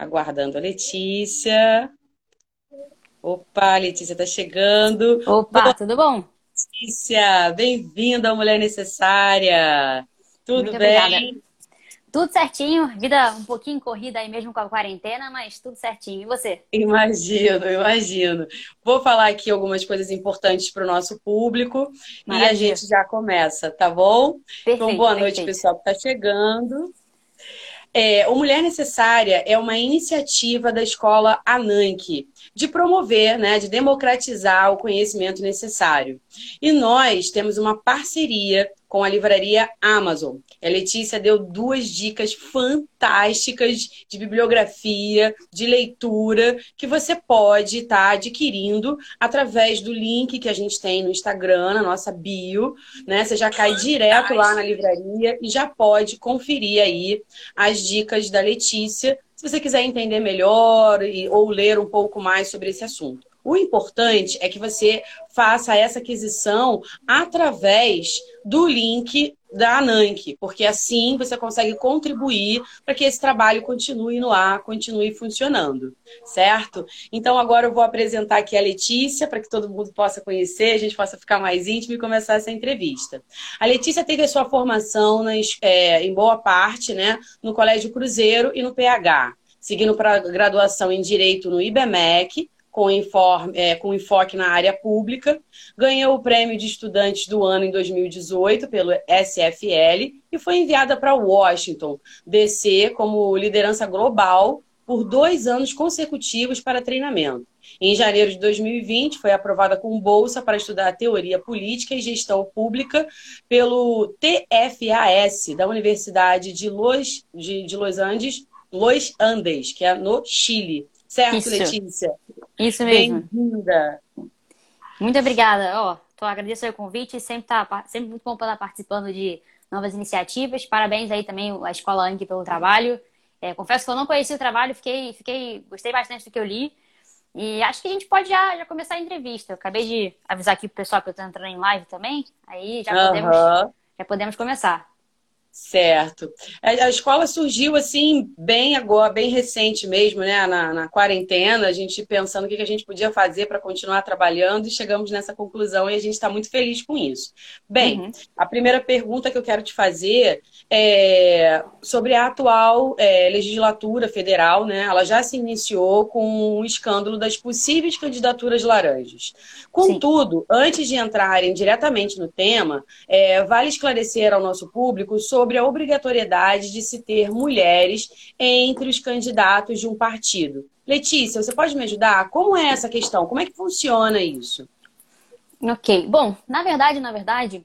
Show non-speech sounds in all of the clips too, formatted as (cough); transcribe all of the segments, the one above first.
Aguardando a Letícia. Opa, a Letícia está chegando. Opa, Boa, tudo bom? Letícia, bem-vinda ao Mulher Necessária. Tudo Muito bem? Obrigada. Tudo certinho, vida um pouquinho corrida aí mesmo com a quarentena, mas tudo certinho. E você? Imagino, imagino. Vou falar aqui algumas coisas importantes para o nosso público Maravilha. e a gente já começa, tá bom? Perfeito, então, boa perfeito. noite, pessoal que está chegando. É, o Mulher Necessária é uma iniciativa da escola Ananke de promover, né, de democratizar o conhecimento necessário. E nós temos uma parceria com a livraria Amazon. A Letícia deu duas dicas fantásticas de bibliografia, de leitura, que você pode estar tá adquirindo através do link que a gente tem no Instagram, na nossa bio. Né? Você já cai direto lá na livraria e já pode conferir aí as dicas da Letícia, se você quiser entender melhor ou ler um pouco mais sobre esse assunto. O importante é que você faça essa aquisição através do link da Ananke, porque assim você consegue contribuir para que esse trabalho continue no ar, continue funcionando, certo? Então agora eu vou apresentar aqui a Letícia para que todo mundo possa conhecer, a gente possa ficar mais íntimo e começar essa entrevista. A Letícia teve a sua formação nas, é, em boa parte, né, no Colégio Cruzeiro e no PH, seguindo para graduação em Direito no IBMEC, com, informe, é, com enfoque na área pública, ganhou o prêmio de estudantes do ano em 2018 pelo SFL e foi enviada para Washington, DC, como liderança global por dois anos consecutivos para treinamento. Em janeiro de 2020, foi aprovada com bolsa para estudar teoria política e gestão pública pelo TFAS, da Universidade de Los, de, de Los Andes, Los Andes, que é no Chile. Certo, Isso. Letícia? Isso mesmo. Bem-vinda. Muito obrigada. Ó, tô agradeço o convite, sempre tá sempre muito bom estar participando de novas iniciativas. Parabéns aí também à Escola Anki pelo trabalho. É, confesso que eu não conheci o trabalho, fiquei, fiquei, gostei bastante do que eu li. E acho que a gente pode já, já começar a entrevista. Eu acabei de avisar aqui pro pessoal que eu tô entrando em live também. Aí já podemos, uhum. já podemos começar. Certo. A, escola surgiu assim, bem agora, bem recente mesmo, né? Na, na quarentena, a gente pensando o que a gente podia fazer para continuar trabalhando e chegamos nessa conclusão e a gente está muito feliz com isso. Bem, uhum. a primeira pergunta que eu quero te fazer é sobre a atual é, legislatura federal, né? Ela já se iniciou com o escândalo das possíveis candidaturas laranjas. Contudo, Sim. antes de entrarem diretamente no tema, é, vale esclarecer ao nosso público sobre sobre a obrigatoriedade de se ter mulheres entre os candidatos de um partido. Letícia, você pode me ajudar? Como é essa questão? Como é que funciona isso? Ok. Bom, na verdade, na verdade,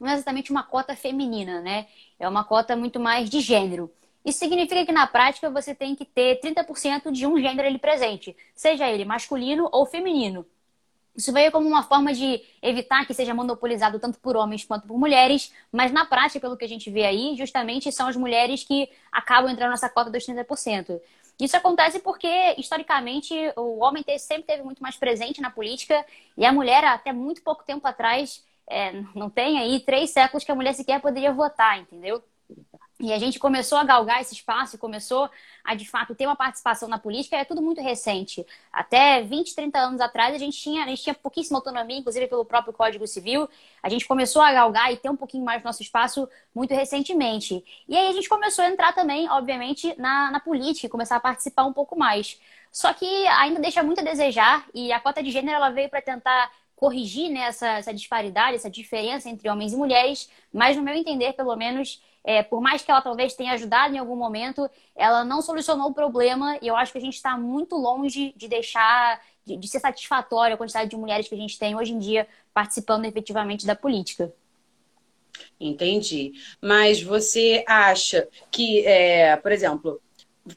não é exatamente uma cota feminina, né? É uma cota muito mais de gênero. Isso significa que na prática você tem que ter 30% de um gênero ali presente, seja ele masculino ou feminino. Isso veio como uma forma de evitar que seja monopolizado tanto por homens quanto por mulheres, mas na prática, pelo que a gente vê aí, justamente são as mulheres que acabam entrando nessa cota dos 30%. Isso acontece porque, historicamente, o homem sempre teve muito mais presente na política e a mulher, até muito pouco tempo atrás, é, não tem aí três séculos que a mulher sequer poderia votar, entendeu? E a gente começou a galgar esse espaço e começou a, de fato, ter uma participação na política. É tudo muito recente. Até 20, 30 anos atrás, a gente tinha, a gente tinha pouquíssima autonomia, inclusive pelo próprio Código Civil. A gente começou a galgar e ter um pouquinho mais nosso espaço muito recentemente. E aí a gente começou a entrar também, obviamente, na, na política e começar a participar um pouco mais. Só que ainda deixa muito a desejar e a cota de gênero ela veio para tentar corrigir né, essa, essa disparidade, essa diferença entre homens e mulheres, mas no meu entender, pelo menos, é, por mais que ela talvez tenha ajudado em algum momento, ela não solucionou o problema e eu acho que a gente está muito longe de deixar, de, de ser satisfatória a quantidade de mulheres que a gente tem hoje em dia participando efetivamente da política. Entendi. Mas você acha que, é, por exemplo,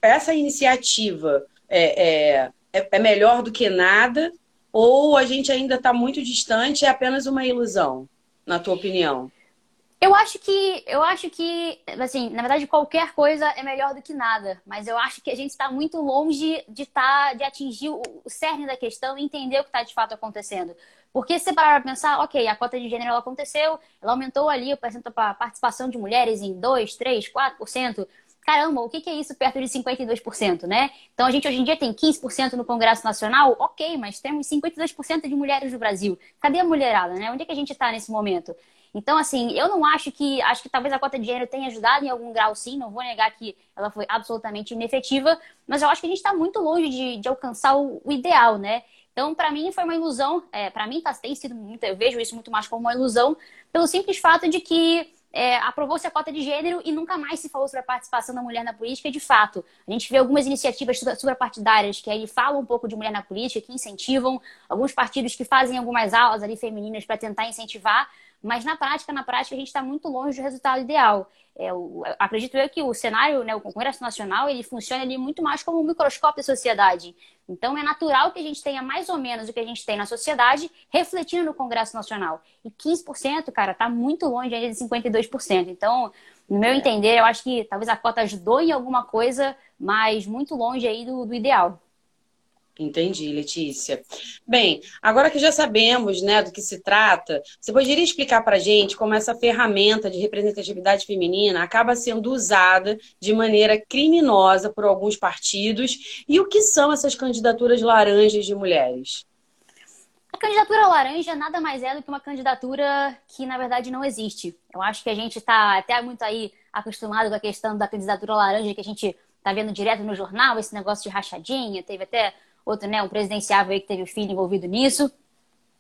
essa iniciativa é, é, é, é melhor do que nada ou a gente ainda está muito distante é apenas uma ilusão, na tua opinião? Eu acho que, eu acho que, assim, na verdade, qualquer coisa é melhor do que nada. Mas eu acho que a gente está muito longe de tá, de atingir o, cerne da questão e entender o que está de fato acontecendo. Porque se você parar para pensar, ok, a cota de gênero aconteceu, ela aumentou ali a participação de mulheres em 2, 3, 4%. caramba, o que é isso perto de 52%, né? Então a gente hoje em dia tem 15% no Congresso Nacional, ok, mas temos 52% de mulheres no Brasil. Cadê a mulherada, né? Onde é que a gente está nesse momento? Então, assim, eu não acho que. Acho que talvez a cota de gênero tenha ajudado em algum grau, sim. Não vou negar que ela foi absolutamente inefetiva, mas eu acho que a gente está muito longe de, de alcançar o, o, ideal, né? Então, para mim, foi uma ilusão. É, para mim, tá, tem sido muito. Eu vejo isso muito mais como uma ilusão, pelo simples fato de que é, aprovou-se a cota de gênero e nunca mais se falou sobre a participação da mulher na política, de fato. A gente vê algumas iniciativas suprapartidárias que aí falam um pouco de mulher na política, que incentivam, alguns partidos que fazem algumas aulas ali femininas para tentar incentivar, mas na prática, na prática, a gente está muito longe do resultado ideal. É, o, acredito eu que o cenário, né, o Congresso Nacional, ele funciona ali muito mais como um microscópio da sociedade. Então, é natural que a gente tenha mais ou menos o que a gente tem na sociedade refletindo no Congresso Nacional. E 15%, cara, está muito longe ainda de 52%. Então, no meu é. entender, eu acho que talvez a cota ajudou em alguma coisa, mas muito longe aí do, do ideal. Entendi, Letícia. Bem, agora que já sabemos né, do que se trata, você poderia explicar para a gente como essa ferramenta de representatividade feminina acaba sendo usada de maneira criminosa por alguns partidos e o que são essas candidaturas laranjas de mulheres? A candidatura laranja nada mais é do que uma candidatura que, na verdade, não existe. Eu acho que a gente está até muito aí acostumado com a questão da candidatura laranja, que a gente está vendo direto no jornal, esse negócio de rachadinha, teve até outro, né, um presidenciável aí que teve filho envolvido nisso.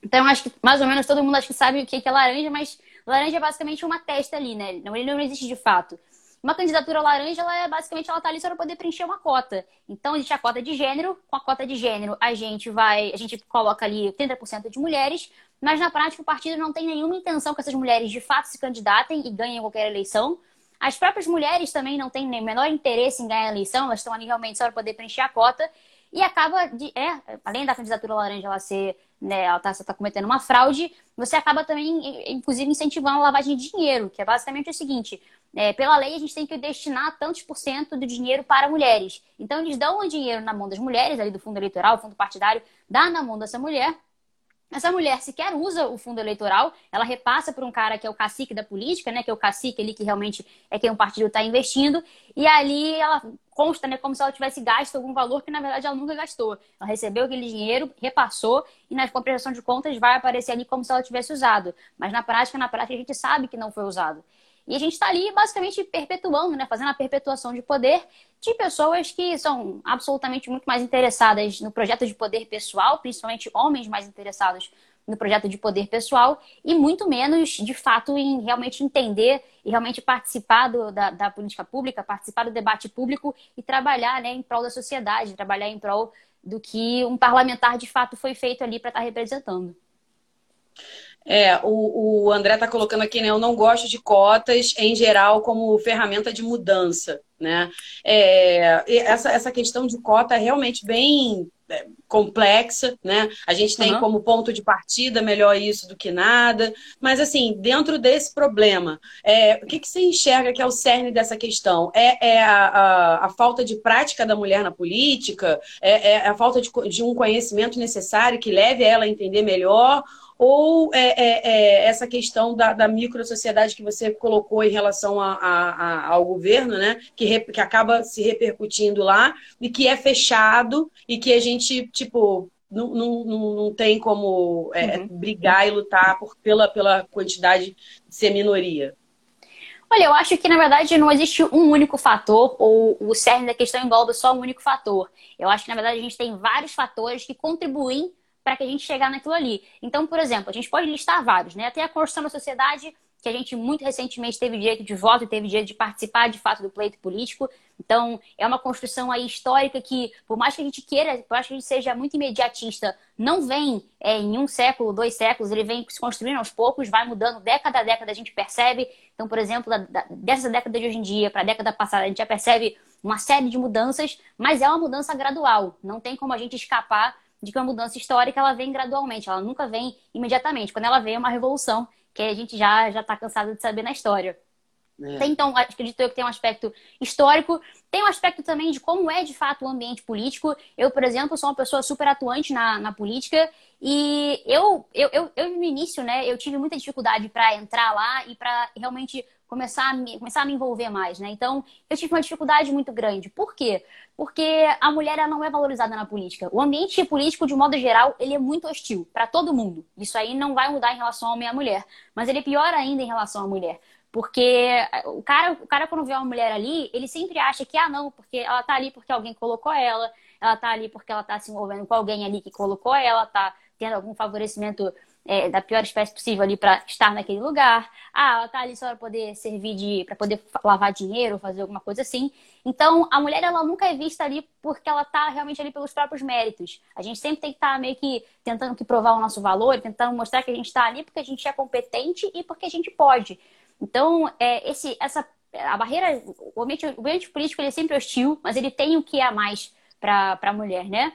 Então, acho que mais ou menos todo mundo acho que sabe o que é laranja, mas laranja é basicamente uma testa ali, né? Não, ele não existe de fato. Uma candidatura laranja, ela é basicamente ela tá ali só para poder preencher uma cota. Então, existe a cota de gênero. Com a cota de gênero, a gente vai, a gente coloca ali 30% de mulheres, mas na prática o partido não tem nenhuma intenção que essas mulheres de fato se candidatem e ganhem qualquer eleição. As próprias mulheres também não têm nem menor interesse em ganhar a eleição, elas estão ali realmente só para poder preencher a cota. E acaba de. É, além da candidatura laranja ela ser. Né, ela está tá cometendo uma fraude, você acaba também, inclusive, incentivando a lavagem de dinheiro, que é basicamente o seguinte: é, pela lei, a gente tem que destinar tantos por cento do dinheiro para mulheres. Então, eles dão o dinheiro na mão das mulheres, ali do fundo eleitoral, fundo partidário, dá na mão dessa mulher, essa mulher sequer usa o fundo eleitoral, ela repassa por um cara que é o cacique da política, né? Que é o cacique ali que realmente é quem o partido está investindo, e ali ela consta, né, como se ela tivesse gasto algum valor que na verdade ela nunca gastou. Ela recebeu aquele dinheiro, repassou e na compreensão de contas vai aparecer ali como se ela tivesse usado. Mas na prática, na prática a gente sabe que não foi usado. E a gente está ali basicamente perpetuando, né, fazendo a perpetuação de poder de pessoas que são absolutamente muito mais interessadas no projeto de poder pessoal, principalmente homens mais interessados no projeto de poder pessoal, e muito menos, de fato, em realmente entender e realmente participar do, da, da, política pública, participar do debate público e trabalhar né, em prol da sociedade, trabalhar em prol do que um parlamentar de fato foi feito ali para estar tá representando. É, o, o André está colocando aqui, né? Eu não gosto de cotas em geral como ferramenta de mudança, né? É, essa, essa questão de cota é realmente bem é, complexa, né? A gente tem uhum. como ponto de partida melhor isso do que nada, mas assim, dentro desse problema, é, o que, que você enxerga que é o cerne dessa questão? É, é a, a, a, falta de prática da mulher na política? É, é a falta de, de um conhecimento necessário que leve ela a entender melhor? Ou é, é, é essa questão da, da micro-sociedade que você colocou em relação a, a, a, ao governo, né? Que, re, que acaba se repercutindo lá e que é fechado e que a gente, tipo, não, não, não tem como é, uhum. brigar e lutar por, pela, pela quantidade de ser minoria. Olha, eu acho que na verdade não existe um único fator, ou o cerne da questão engloba só um único fator. Eu acho que na verdade a gente tem vários fatores que contribuem para que a gente chegar naquilo ali. Então, por exemplo, a gente pode listar vários, né? Até a construção da sociedade, que a gente muito recentemente teve direito de voto e teve direito de participar de fato do pleito político. Então, é uma construção aí histórica que, por mais que a gente queira, por mais que a gente seja muito imediatista, não vem é, em um século, dois séculos, ele vem se construindo aos poucos, vai mudando década a década, a gente percebe. Então, por exemplo, da, da, dessa década de hoje em dia para a década passada, a gente já percebe uma série de mudanças, mas é uma mudança gradual. Não tem como a gente escapar de que uma mudança histórica ela vem gradualmente, ela nunca vem imediatamente. Quando ela vem é uma revolução, que a gente já já está cansado de saber na história. É. Tem, então, acredito eu que tem um aspecto histórico, tem um aspecto também de como é de fato o ambiente político. Eu, por exemplo, sou uma pessoa super atuante na, na política e eu, eu, eu, eu, no início, né, eu tive muita dificuldade para entrar lá e para realmente começar a, me, começar a me envolver mais, né? Então, eu tive uma dificuldade muito grande. Por quê? Porque a mulher não é valorizada na política. O ambiente político, de modo geral, ele é muito hostil para todo mundo. Isso aí não vai mudar em relação ao homem e à mulher. Mas ele é pior ainda em relação à mulher. Porque o cara, o cara, quando vê uma mulher ali, ele sempre acha que, ah, não, porque ela tá ali porque alguém colocou ela, ela tá ali porque ela tá se envolvendo com alguém ali que colocou ela, tá tendo algum favorecimento é, da pior espécie possível ali para estar naquele lugar. Ah, ela tá ali só para poder servir de. para poder lavar dinheiro, fazer alguma coisa assim. Então, a mulher, ela nunca é vista ali porque ela tá realmente ali pelos próprios méritos. A gente sempre tem que estar tá meio que tentando que provar o nosso valor, tentando mostrar que a gente está ali porque a gente é competente e porque a gente pode. Então, é, esse, essa, a barreira, o ambiente, o ambiente político ele é sempre hostil, mas ele tem o que a mais para a mulher, né?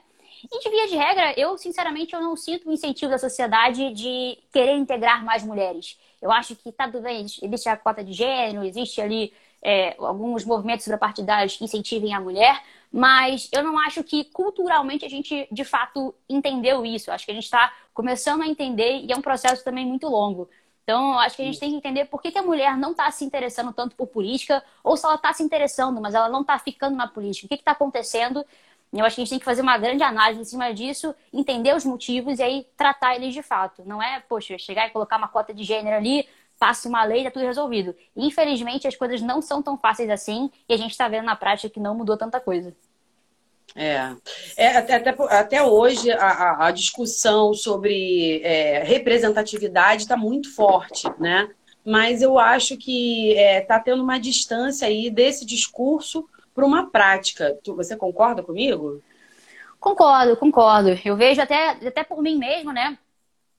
E de via de regra, eu sinceramente eu não sinto o incentivo da sociedade de querer integrar mais mulheres. Eu acho que tá tudo bem, existe a cota de gênero, existe ali é, alguns movimentos suprapartidários que incentivem a mulher, mas eu não acho que culturalmente a gente de fato entendeu isso. Eu acho que a gente está começando a entender e é um processo também muito longo. Então, acho que a gente tem que entender por que, que a mulher não está se interessando tanto por política, ou se ela está se interessando, mas ela não está ficando na política. O que está acontecendo? Eu acho que a gente tem que fazer uma grande análise em cima disso, entender os motivos e aí tratar eles de fato. Não é, poxa, chegar e colocar uma cota de gênero ali, passa uma lei tá tudo resolvido. Infelizmente, as coisas não são tão fáceis assim e a gente está vendo na prática que não mudou tanta coisa. É, é até, até, até hoje a, a discussão sobre é, representatividade está muito forte, né? Mas eu acho que está é, tá tendo uma distância aí desse discurso para uma prática. Tu, você concorda comigo? Concordo, concordo. Eu vejo até, até por mim mesmo, né?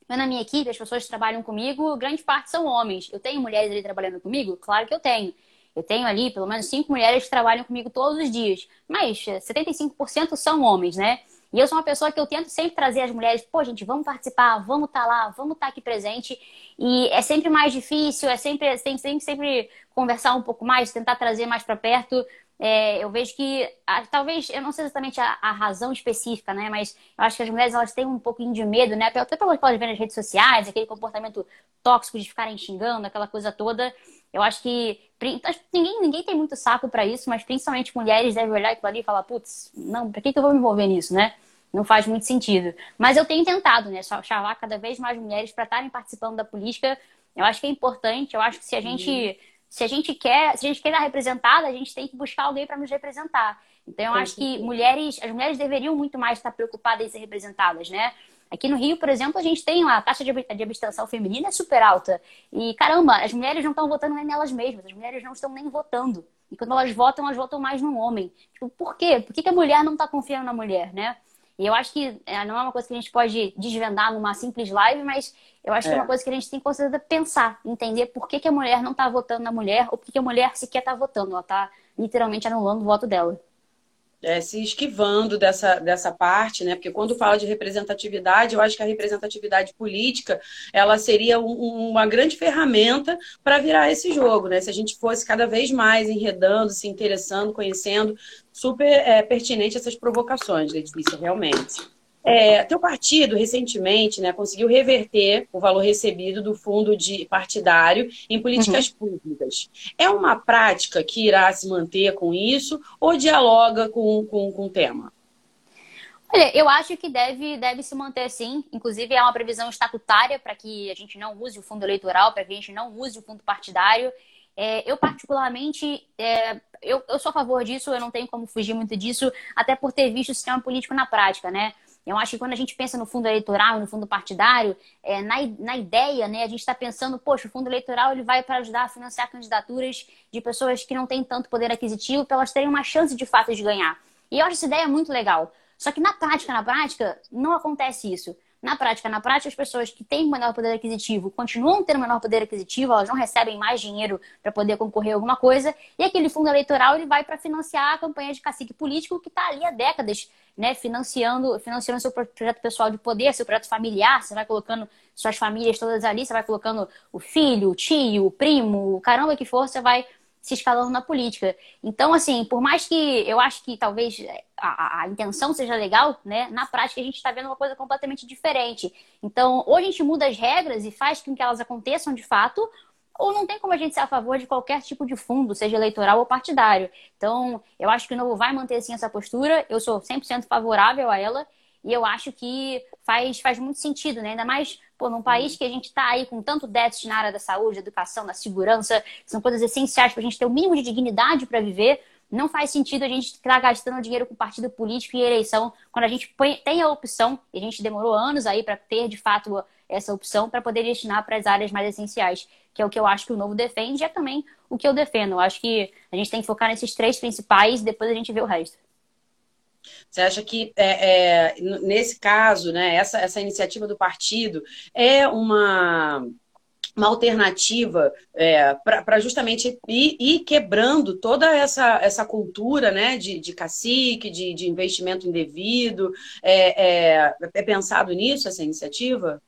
Na minha equipe, as pessoas que trabalham comigo, grande parte são homens. Eu tenho mulheres ali trabalhando comigo? Claro que eu tenho. Eu tenho ali pelo menos cinco mulheres que trabalham comigo todos os dias, mas 75% são homens, né? E eu sou uma pessoa que eu tento sempre trazer as mulheres, pô, gente, vamos participar, vamos estar tá lá, vamos estar tá aqui presente. E é sempre mais difícil, é sempre, tem sempre, sempre conversar um pouco mais, tentar trazer mais para perto. É, eu vejo que, talvez, eu não sei exatamente a, a, razão específica, né? Mas eu acho que as mulheres elas têm um pouquinho de medo, né? Até pelo que pode ver nas redes sociais, aquele comportamento tóxico de ficarem xingando, aquela coisa toda. Eu acho que ninguém, ninguém tem muito saco para isso, mas principalmente mulheres devem olhar aquilo ali e falar, putz, não, pra que, que eu vou me envolver nisso, né? Não faz muito sentido. Mas eu tenho tentado, né? Chamar cada vez mais mulheres para estarem participando da política. Eu acho que é importante. Eu acho que se a gente, uhum. Se a gente quer, se a gente quer estar representada, a gente tem que buscar alguém para nos representar. Então eu acho que mulheres, as mulheres deveriam muito mais estar preocupadas em ser representadas, né? Aqui no Rio, por exemplo, a gente tem a taxa de abstenção feminina é super alta. E caramba, as mulheres não estão votando nem nelas mesmas, as mulheres não estão nem votando. E quando elas votam, elas votam mais no homem. Tipo, por quê? Por que, que a mulher não está confiando na mulher, né? E eu acho que é, não é uma coisa que a gente pode desvendar numa simples live, mas eu acho é. que é uma coisa que a gente tem que pensar, entender por que, que a mulher não está votando na mulher ou por que, que a mulher sequer está votando. Ela está literalmente anulando o voto dela é, se esquivando dessa, dessa parte, né? Porque quando fala de representatividade, eu acho que a representatividade política ela seria um, uma grande ferramenta para virar esse jogo, né? Se a gente fosse cada vez mais enredando, se interessando, conhecendo, super é, pertinente essas provocações, Letícia, realmente. É, teu partido, recentemente, né, conseguiu reverter o valor recebido do fundo de partidário em políticas uhum. públicas. É uma prática que irá se manter com isso ou dialoga com, com, com o tema? Olha, eu acho que deve, deve se manter sim. Inclusive, é uma previsão estatutária para que a gente não use o fundo eleitoral, para que a gente não use o fundo partidário. É, eu, particularmente, é, eu, eu sou a favor disso, eu não tenho como fugir muito disso, até por ter visto o sistema político na prática, né? Eu acho que quando a gente pensa no fundo eleitoral, no fundo partidário, é, na, na ideia, né, a gente está pensando, poxa, o fundo eleitoral ele vai para ajudar a financiar candidaturas de pessoas que não têm tanto poder aquisitivo para elas terem uma chance de fato de ganhar. E eu acho essa ideia muito legal. Só que na prática, na prática, não acontece isso. Na prática, na prática, as pessoas que têm menor poder aquisitivo continuam tendo menor poder aquisitivo, elas não recebem mais dinheiro para poder concorrer a alguma coisa, e aquele fundo eleitoral ele vai para financiar a campanha de cacique político que está ali há décadas, né, financiando, financiando seu projeto pessoal de poder, seu projeto familiar, você vai colocando suas famílias todas ali, você vai colocando o filho, o tio, o primo, caramba que for, você vai se escalando na política. Então, assim, por mais que eu acho que talvez a, a intenção seja legal, né? Na prática a gente está vendo uma coisa completamente diferente. Então, ou a gente muda as regras e faz com que elas aconteçam de fato, ou não tem como a gente ser a favor de qualquer tipo de fundo, seja eleitoral ou partidário. Então, eu acho que o Novo vai manter assim essa postura. Eu sou 100% favorável a ela. E eu acho que faz, faz muito sentido, né? Ainda mais pô, num país que a gente está aí com tanto déficit na área da saúde, da educação, da segurança, são coisas essenciais para a gente ter o mínimo de dignidade para viver. Não faz sentido a gente estar gastando dinheiro com partido político e eleição quando a gente tem a opção, e a gente demorou anos aí para ter de fato essa opção para poder destinar para as áreas mais essenciais, que é o que eu acho que o novo defende e é também o que eu defendo. Eu acho que a gente tem que focar nesses três principais e depois a gente vê o resto. Você acha que, é, é, nesse caso, né, essa, essa iniciativa do partido é uma, uma alternativa é, para justamente ir, ir, quebrando toda essa, essa cultura né, de, de cacique, de, de investimento indevido? É, é, é, pensado nisso, essa iniciativa?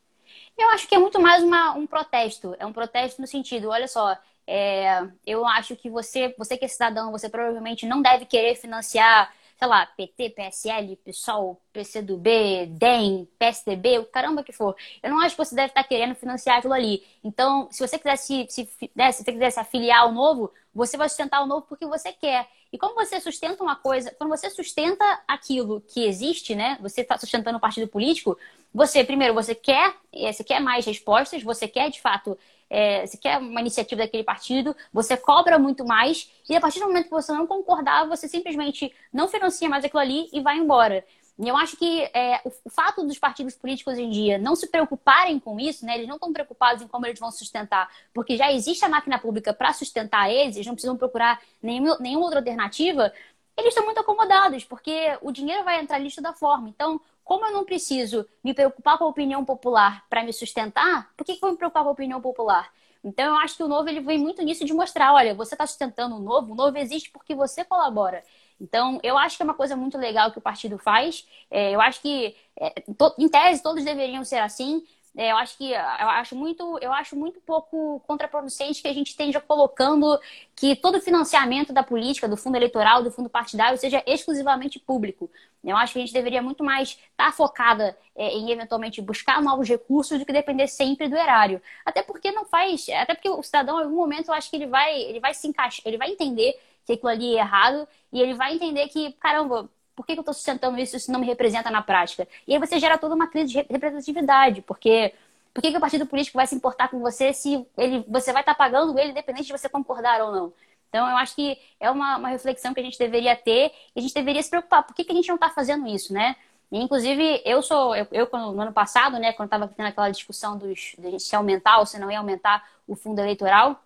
Eu acho que é muito mais uma, um protesto. É um protesto no sentido, olha só, é, eu acho que você, você que é cidadão, você provavelmente não deve querer financiar sei lá, PT, PSL, PSOL, PCdoB, DEM, PSDB, o caramba que for. Eu não acho que você deve estar querendo financiar aquilo ali. Então, se você quiser se, se, né, se você quiser se afiliar ao novo, você vai sustentar o novo porque você quer. E como você sustenta uma coisa, quando você sustenta aquilo que existe, né? Você está sustentando um partido político, você, primeiro, você quer, eh, você quer mais respostas, você quer, de fato, é, você quer uma iniciativa daquele partido, você cobra muito mais, e a partir do momento que você não concordar, você simplesmente não financia mais aquilo ali e vai embora. E eu acho que é, o, o, fato dos partidos políticos hoje em dia não se preocuparem com isso, né? Eles não estão preocupados em como eles vão sustentar, porque já existe a máquina pública para sustentar eles, eles não precisam procurar nenhum, nenhuma outra alternativa. Eles estão muito acomodados, porque o dinheiro vai entrar ali de toda forma. Então, como eu não preciso me preocupar com a opinião popular para me sustentar, por que, que eu vou me preocupar com a opinião popular? Então, eu acho que o novo ele vem muito nisso de mostrar: olha, você está sustentando o novo, o novo existe porque você colabora. Então, eu acho que é uma coisa muito legal que o partido faz. É, eu acho que, é, em tese, todos deveriam ser assim. É, eu acho que eu acho muito eu acho muito pouco contraproducente que a gente esteja colocando que todo o financiamento da política, do fundo eleitoral, do fundo partidário seja exclusivamente público. Eu acho que a gente deveria muito mais estar tá focada é, em eventualmente buscar novos recursos do que depender sempre do erário. Até porque não faz, até porque o cidadão em algum momento eu acho que ele vai ele vai se encaixar, ele vai entender que aquilo ali é errado e ele vai entender que caramba por que, eu estou sustentando isso se não me representa na prática? E aí você gera toda uma crise de representatividade, porque por que, que o partido político vai se importar com você se ele, você vai estar tá pagando ele independente de você concordar ou não? Então, eu acho que é uma, uma reflexão que a gente deveria ter e a gente deveria se preocupar. Por que, que a gente não está fazendo isso, né? E, inclusive, eu sou, eu, eu no ano passado, né, quando estava tendo aquela discussão dos, de se aumentar ou se não ia aumentar o fundo eleitoral,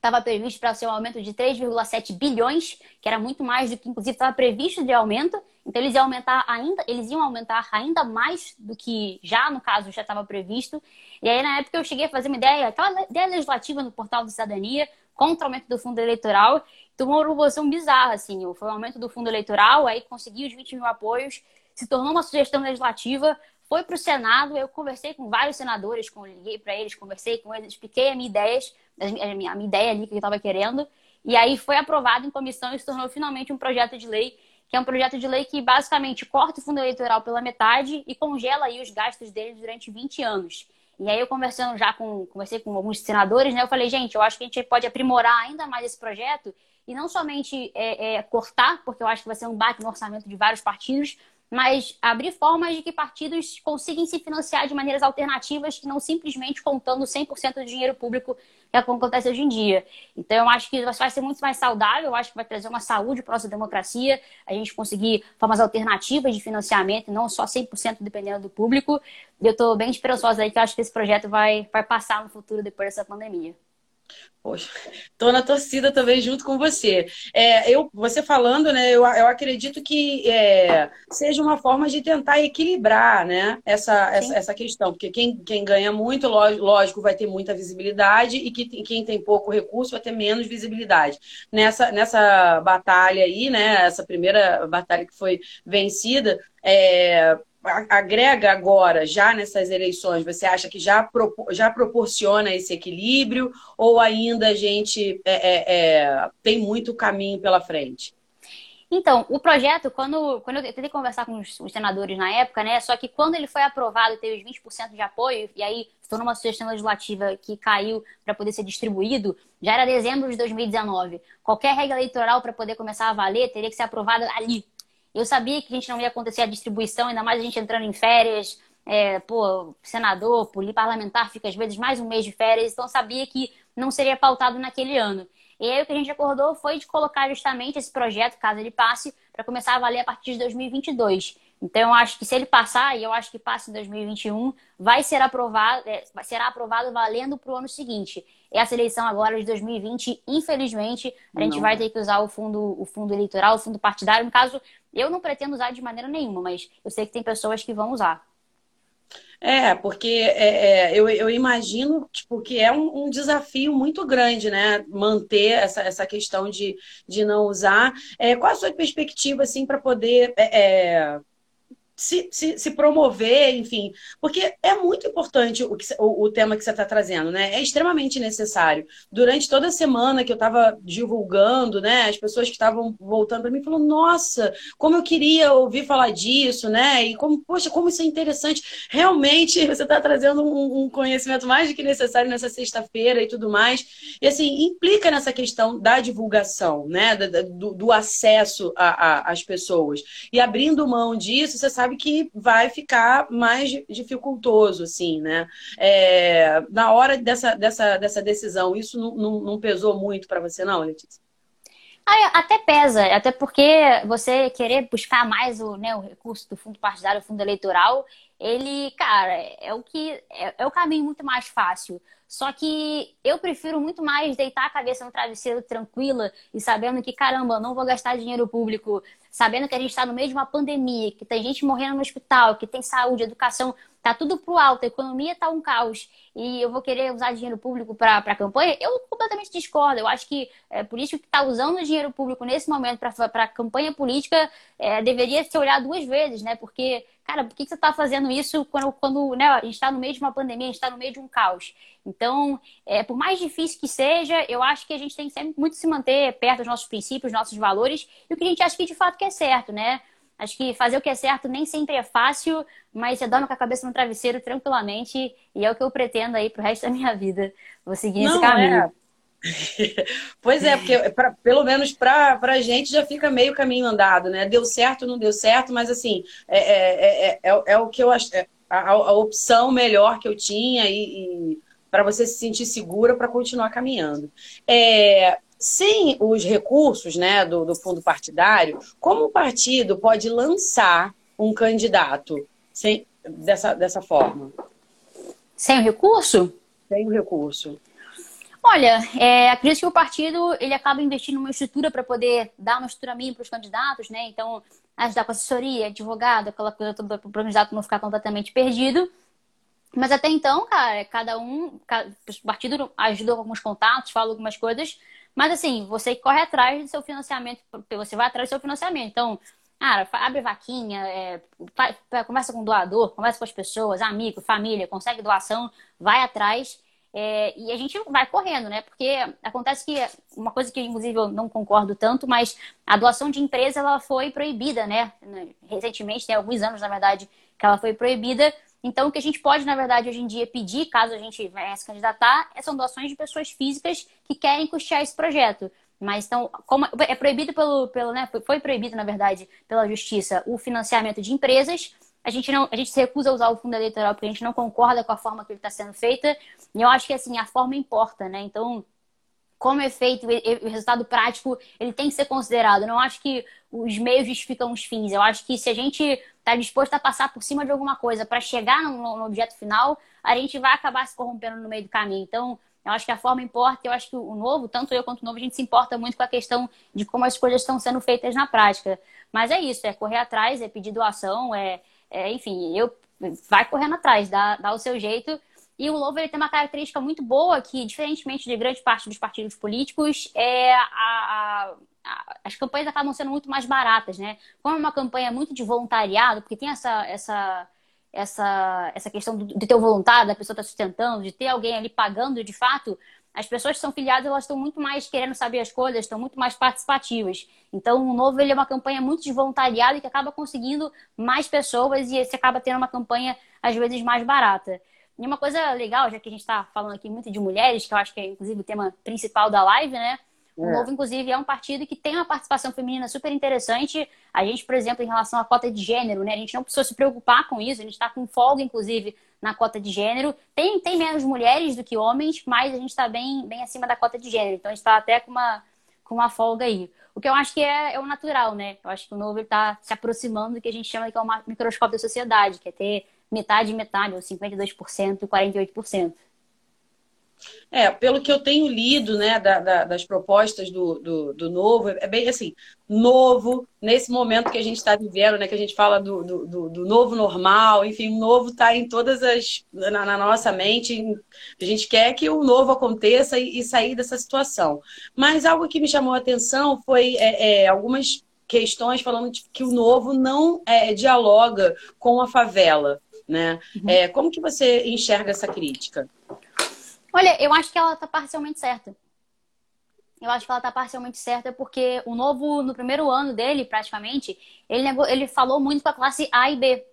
estava previsto para ser um aumento de 3,7 bilhões, que era muito mais do que inclusive estava previsto de aumento. Então eles iam aumentar ainda, eles iam aumentar ainda mais do que já no caso já estava previsto. E aí na época eu cheguei a fazer uma ideia, aquela ideia legislativa no portal de cidadania contra o aumento do fundo eleitoral, tomou uma proporção bizarra assim. Foi o um aumento do fundo eleitoral, aí consegui os 20 mil apoios, se tornou uma sugestão legislativa, foi para o Senado, eu conversei com vários senadores, liguei para eles, conversei com eles, expliquei as minhas ideias a minha, a minha ideia ali que eu estava querendo. E aí foi aprovado em comissão e se tornou finalmente um projeto de lei, que é um projeto de lei que basicamente corta o fundo eleitoral pela metade e congela aí os gastos dele durante 20 anos. E aí eu conversando já com, conversei com alguns senadores, né? Eu falei, gente, eu acho que a gente pode aprimorar ainda mais esse projeto e não somente é, é, cortar, porque eu acho que vai ser um baque no orçamento de vários partidos, mas abrir formas de que partidos consigam se financiar de maneiras alternativas que não simplesmente contando 100% do dinheiro público que é como acontece hoje em dia. Então, eu acho que vai ser muito mais saudável, eu acho que vai trazer uma saúde para a nossa democracia, a gente conseguir formas alternativas de financiamento, não só 100% dependendo do público. Eu estou bem esperançosa aí que eu acho que esse projeto vai, vai passar no futuro depois dessa pandemia. Poxa, tô na torcida também junto com você. É, eu, você falando, né? Eu, eu acredito que é, seja uma forma de tentar equilibrar, né? Essa, essa, essa, questão, porque quem, quem ganha muito, lógico, vai ter muita visibilidade e que, quem tem pouco recurso vai ter menos visibilidade. Nessa, nessa batalha aí, né? Essa primeira batalha que foi vencida, é, agrega agora, já nessas eleições, você acha que já, já proporciona esse equilíbrio ou ainda a gente é, é, é, tem muito caminho pela frente? Então, o projeto, quando, quando eu tentei conversar com os, os, senadores na época, né? Só que quando ele foi aprovado e teve os 20% de apoio, e aí estou numa sugestão legislativa que caiu para poder ser distribuído, já era dezembro de 2019. Qualquer regra eleitoral para poder começar a valer teria que ser aprovada ali, eu sabia que a gente não ia acontecer a distribuição, ainda mais a gente entrando em férias. É, pô, senador, parlamentar fica às vezes mais um mês de férias, então sabia que não seria pautado naquele ano. E aí o que a gente acordou foi de colocar justamente esse projeto, caso ele passe, para começar a valer a partir de 2022. Então, eu acho que se ele passar, e eu acho que passe em 2021, vai ser aprovado, é, será aprovado valendo para o ano seguinte. Essa eleição agora de 2020, infelizmente, a gente não. vai ter que usar o fundo, o fundo eleitoral, o fundo partidário. No caso, eu não pretendo usar de maneira nenhuma, mas eu sei que tem pessoas que vão usar. É, porque é, é, eu, eu imagino tipo, que é um, um, desafio muito grande, né? Manter essa, essa questão de, de não usar. É, qual a sua perspectiva, assim, para poder é, é se, se, se, promover, enfim, porque é muito importante o, que, o, o tema que você está trazendo, né? É extremamente necessário. Durante toda a semana que eu estava divulgando, né, as pessoas que estavam voltando para mim falaram: Nossa, como eu queria ouvir falar disso, né? E como, poxa, como isso é interessante. Realmente (laughs) você está trazendo um, um, conhecimento mais do que necessário nessa sexta-feira e tudo mais. E assim, implica nessa questão da divulgação, né? Do, do acesso às pessoas. E abrindo mão disso, você sabe sabe que vai ficar mais dificultoso, assim, né? É, na hora dessa, dessa, dessa decisão, isso não, não, não pesou muito para você, não, Letícia? Ah, até pesa, até porque você querer buscar mais o, né, o recurso do fundo partidário, o fundo eleitoral, ele, cara, é o que é, é o caminho muito mais fácil. Só que eu prefiro muito mais deitar a cabeça no travesseiro tranquila e sabendo que, caramba, não vou gastar dinheiro público, sabendo que a gente está no meio de uma pandemia, que tem gente morrendo no hospital, que tem saúde, educação, tá tudo pro alto, a economia tá um caos e eu vou querer usar dinheiro público para campanha, eu completamente discordo. Eu acho que é isso que tá usando dinheiro público nesse momento para campanha política é, deveria ser olhado duas vezes, né? Porque cara, por que, você está fazendo isso quando, quando né, a gente está no meio de uma pandemia, a gente está no meio de um caos? Então, é, por mais difícil que seja, eu acho que a gente tem que sempre muito se manter perto dos nossos princípios, nossos valores e o que a gente acha que de fato que é certo, né? Acho que fazer o que é certo nem sempre é fácil, mas você dorme com a cabeça no travesseiro tranquilamente e é o que eu pretendo aí pro resto da minha vida. Vou seguir Não, esse caminho. É. (laughs) pois é, porque pra, pelo menos para a gente já fica meio caminho andado, né? Deu certo, não deu certo, mas assim, é, é, é, é, é o que eu acho, a, a, opção melhor que eu tinha e, e para você se sentir segura para continuar caminhando. É, sem os recursos né, do, do fundo partidário, como o partido pode lançar um candidato sem, dessa, dessa forma? Sem o recurso? Sem o recurso. Olha, é, acredito que o partido ele acaba investindo numa estrutura para poder dar uma estrutura mínima para os candidatos, né? Então, ajudar com assessoria, advogado, aquela coisa toda para o candidato não ficar completamente perdido. Mas até então, cara, cada um, cada, o partido ajuda com alguns contatos, fala algumas coisas, mas assim, você corre atrás do seu financiamento, você vai atrás do seu financiamento. Então, cara, abre vaquinha, é, conversa com o doador, conversa com as pessoas, amigo, família, consegue doação, vai atrás é, e a gente vai correndo, né? Porque acontece que uma coisa que, inclusive, eu não concordo tanto, mas a doação de empresa ela foi proibida, né? Recentemente, tem alguns anos, na verdade, que ela foi proibida. Então, o que a gente pode, na verdade, hoje em dia pedir, caso a gente venha se candidatar, são doações de pessoas físicas que querem custear esse projeto. Mas então, como é proibido pelo, pelo né, foi proibido, na verdade, pela justiça o financiamento de empresas, a gente não, a gente se recusa a usar o fundo eleitoral porque a gente não concorda com a forma que ele está sendo feita. E eu acho que assim a forma importa, né? Então, como é feito, o resultado prático ele tem que ser considerado. Eu não acho que os meios justificam os fins. Eu acho que se a gente está disposto a passar por cima de alguma coisa para chegar no, no, objeto final, a gente vai acabar se corrompendo no meio do caminho. Então, Eu acho que a forma importa, eu acho que o novo, tanto eu quanto o novo, a gente se importa muito com a questão de como as coisas estão sendo feitas na prática. Mas é isso, é correr atrás, é pedir doação, é, é enfim, eu vai correndo atrás, dá, dá o seu jeito. E o ele tem uma característica muito boa que, diferentemente de grande parte dos partidos políticos, é a, a, as campanhas acabam sendo muito mais baratas, né? Como é uma campanha muito de voluntariado, porque tem essa, essa, essa, essa questão de ter o voluntário, da pessoa estar tá sustentando, de ter alguém ali pagando de fato, as pessoas que são filiadas elas estão muito mais querendo saber as coisas, estão muito mais participativas. Então, o Novo ele é uma campanha muito de voluntariado e que acaba conseguindo mais pessoas e você acaba tendo uma campanha, às vezes, mais barata. E uma coisa legal, já que a gente está falando aqui muito de mulheres, que eu acho que é, inclusive, o tema principal da live, né? O é. Novo, inclusive, é um partido que tem uma participação feminina super interessante. A gente, por exemplo, em relação à cota de gênero, né? A gente não precisou se preocupar com isso, a gente está com folga, inclusive, na cota de gênero. Tem, tem menos mulheres do que homens, mas a gente está bem, bem acima da cota de gênero. Então a gente está até com uma, com uma folga aí. O que eu acho que é, é o natural, né? Eu acho que o novo está se aproximando do que a gente chama de que é o microscópio da sociedade, que é ter metade metade, ou 52% e 48%. É, pelo que eu tenho lido, né, da, da, das propostas do, do, do, novo, é bem assim, novo, nesse momento que a gente está vivendo, né, que a gente fala do, do, do novo normal, enfim, o novo está em todas as, na, na, nossa mente, a gente quer que o novo aconteça e, e, sair dessa situação. Mas algo que me chamou a atenção foi é, é, algumas questões falando que o novo não é, dialoga com a favela, né? Uhum. É, como que você enxerga essa crítica? Olha, eu acho que ela tá parcialmente certa. Eu acho que ela tá parcialmente certa porque o novo, no primeiro ano dele, praticamente, ele, negou, ele falou muito com a classe A e B.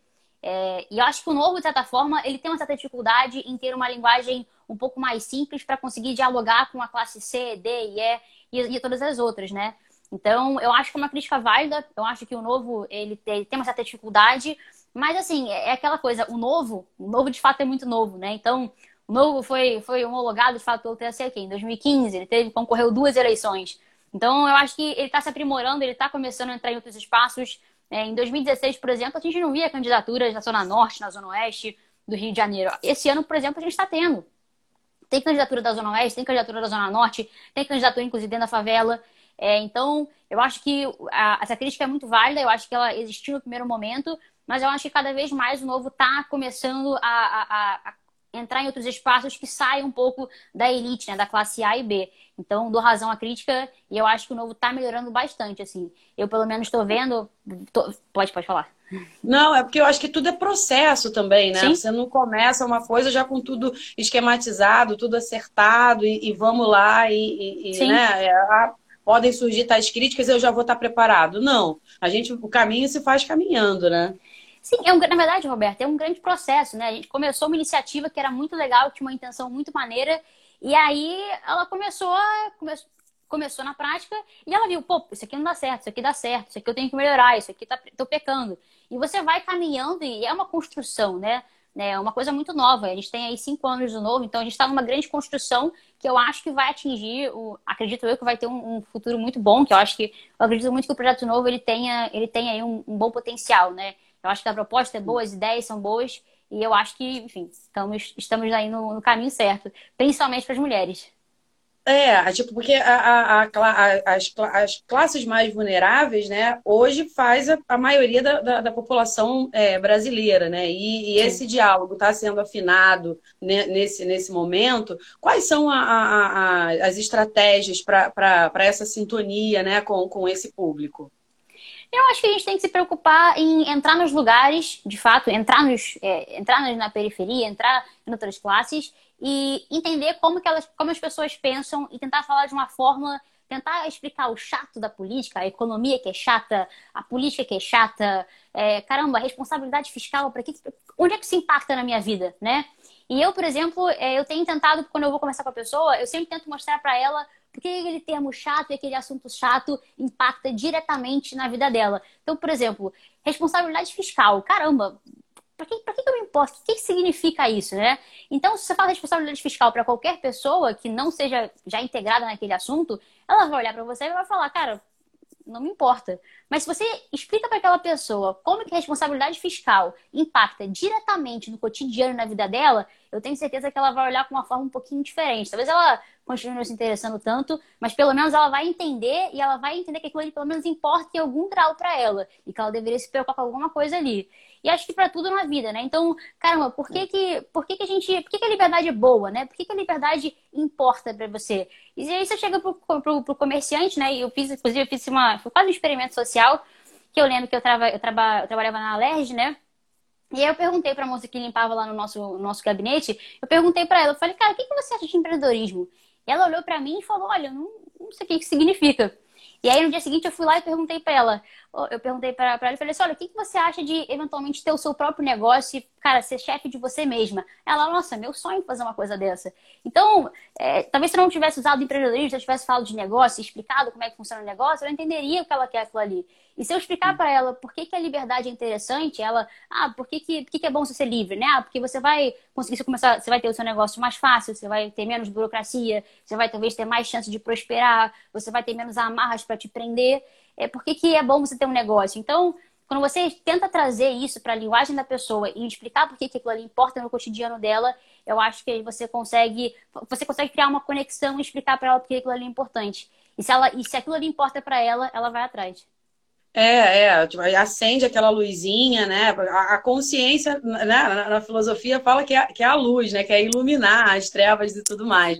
É, e eu acho que o novo, de certa forma, ele tem uma certa dificuldade em ter uma linguagem um pouco mais simples para conseguir dialogar com a classe C, D e E e, e todas as outras, né? Então, eu acho que é uma crítica válida. Eu acho que o novo ele tem, ele tem uma certa dificuldade, mas assim é, é aquela coisa. O novo, o novo de fato é muito novo, né? Então, o novo foi, foi homologado de fato pelo TSE aqui em 2015. Ele teve, concorreu duas eleições. Então, eu acho que ele está se aprimorando, ele está começando a entrar em outros espaços. É, em 2016, por exemplo, a gente não via candidaturas na Zona Norte, na Zona Oeste do Rio de Janeiro. Esse ano, por exemplo, a gente está tendo. Tem candidatura da Zona Oeste, tem candidatura da Zona Norte, tem candidatura, inclusive, dentro da favela. É, então, eu acho que a, essa crítica é muito válida, eu acho que ela existiu no primeiro momento, mas eu acho que cada vez mais o novo está começando a, a, a entrar em outros espaços que saiam um pouco da elite, né, da classe A e B. Então, dou razão à crítica e eu acho que o novo está melhorando bastante, assim. Eu, pelo menos, estou vendo... Tô... Pode, pode falar. Não, é porque eu acho que tudo é processo também, né? Sim. Você não começa uma coisa já com tudo esquematizado, tudo acertado e, e vamos lá e, e né? É, a, podem surgir tais críticas eu já vou estar preparado. Não, a gente, o caminho se faz caminhando, né? Sim, é um, na verdade, Roberto, é um grande processo, né? A gente começou uma iniciativa que era muito legal, tinha uma intenção muito maneira, e aí ela começou, come, começou na prática e ela viu, pô, isso aqui não dá certo, isso aqui dá certo, isso aqui eu tenho que melhorar, isso aqui tá, tô pecando. E você vai caminhando e é uma construção, né? É uma coisa muito nova. A gente tem aí cinco anos do novo, então a gente está numa grande construção que eu acho que vai atingir, o, acredito eu que vai ter um, um, futuro muito bom, que eu acho que, eu acredito muito que o projeto novo ele tenha, ele tenha aí um, um bom potencial, né? Eu acho que a proposta é boa, as ideias são boas e eu acho que, enfim, estamos, estamos aí no, no caminho certo, principalmente para as mulheres. É, tipo, porque a, a, a, as, as classes mais vulneráveis, né, hoje faz a, maioria da, da, da população é, brasileira, né? E, e esse diálogo está sendo afinado nesse, nesse momento. Quais são as estratégias para essa sintonia né, com, com esse público? Eu acho que a gente tem que se preocupar em entrar nos lugares, de fato, entrar, nos, é, entrar na periferia, entrar em outras classes e entender como, que elas, como as pessoas pensam e tentar falar de uma forma, tentar explicar o chato da política, a economia que é chata, a política que é chata, é, caramba, responsabilidade fiscal, para que, onde é que isso impacta na minha vida, né? E eu, por exemplo, é, eu tenho tentado, quando eu vou conversar com a pessoa, eu sempre tento mostrar para ela porque aquele termo chato e aquele assunto chato impacta diretamente na vida dela. Então, por exemplo, responsabilidade fiscal. Caramba, para que, que, que eu me importo? O que, que significa isso, né? Então, se você fala responsabilidade fiscal para qualquer pessoa que não seja já integrada naquele assunto, ela vai olhar para você e vai falar, cara, não me importa. Mas se você explica para aquela pessoa como que a responsabilidade fiscal impacta diretamente no cotidiano na vida dela, eu tenho certeza que ela vai olhar com uma forma um pouquinho diferente. Talvez ela continue não se interessando tanto, mas pelo menos ela vai entender e ela vai entender que aquilo ali pelo menos importa em algum grau para ela e que ela deveria se preocupar com alguma coisa ali. E acho que para tudo na vida, né? Então, caramba, por que que, por que, que a gente. Por que, que a liberdade é boa, né? Por que, que a liberdade importa para você? E aí você chega pro, pro, pro comerciante, né? E eu fiz, inclusive, eu fiz uma. Foi quase um experimento social, que eu lembro que eu, trava, eu, traba, eu trabalhava na Alerj, né? E aí eu perguntei para a moça que limpava lá no nosso, no nosso gabinete, eu perguntei para ela, eu falei, cara, o que, que você acha de empreendedorismo? E ela olhou para mim e falou, olha, não, não sei o que, que significa. E aí no dia seguinte eu fui lá e perguntei para ela, eu perguntei para ela e falei assim, olha, o que, que você acha de eventualmente ter o seu próprio negócio e, cara, ser chefe de você mesma? Ela, nossa, meu sonho fazer uma coisa dessa. Então, é, talvez se eu não tivesse usado empreendedorismo, se eu tivesse falado de negócio, explicado como é que funciona o negócio, eu entenderia o que ela quer aquilo ali. E se eu explicar para ela por que, que a liberdade é interessante, ela, ah, por que, que, por que, que é bom você ser livre, né? Ah, porque você vai conseguir você começar, você vai ter o seu negócio mais fácil, você vai ter menos burocracia, você vai talvez ter mais chance de prosperar, você vai ter menos amarras para te prender. É, por que, que é bom você ter um negócio? Então, quando você tenta trazer isso para a linguagem da pessoa e explicar por que, que aquilo ali importa no cotidiano dela, eu acho que você consegue, você consegue criar uma conexão e explicar para ela por que aquilo ali é importante. E se, ela, e se aquilo ali importa para ela, ela vai atrás. É, é, tipo, acende aquela luzinha, né? A, a consciência, né? Na, na, filosofia fala que é, que é a luz, né? Que é iluminar as trevas e tudo mais.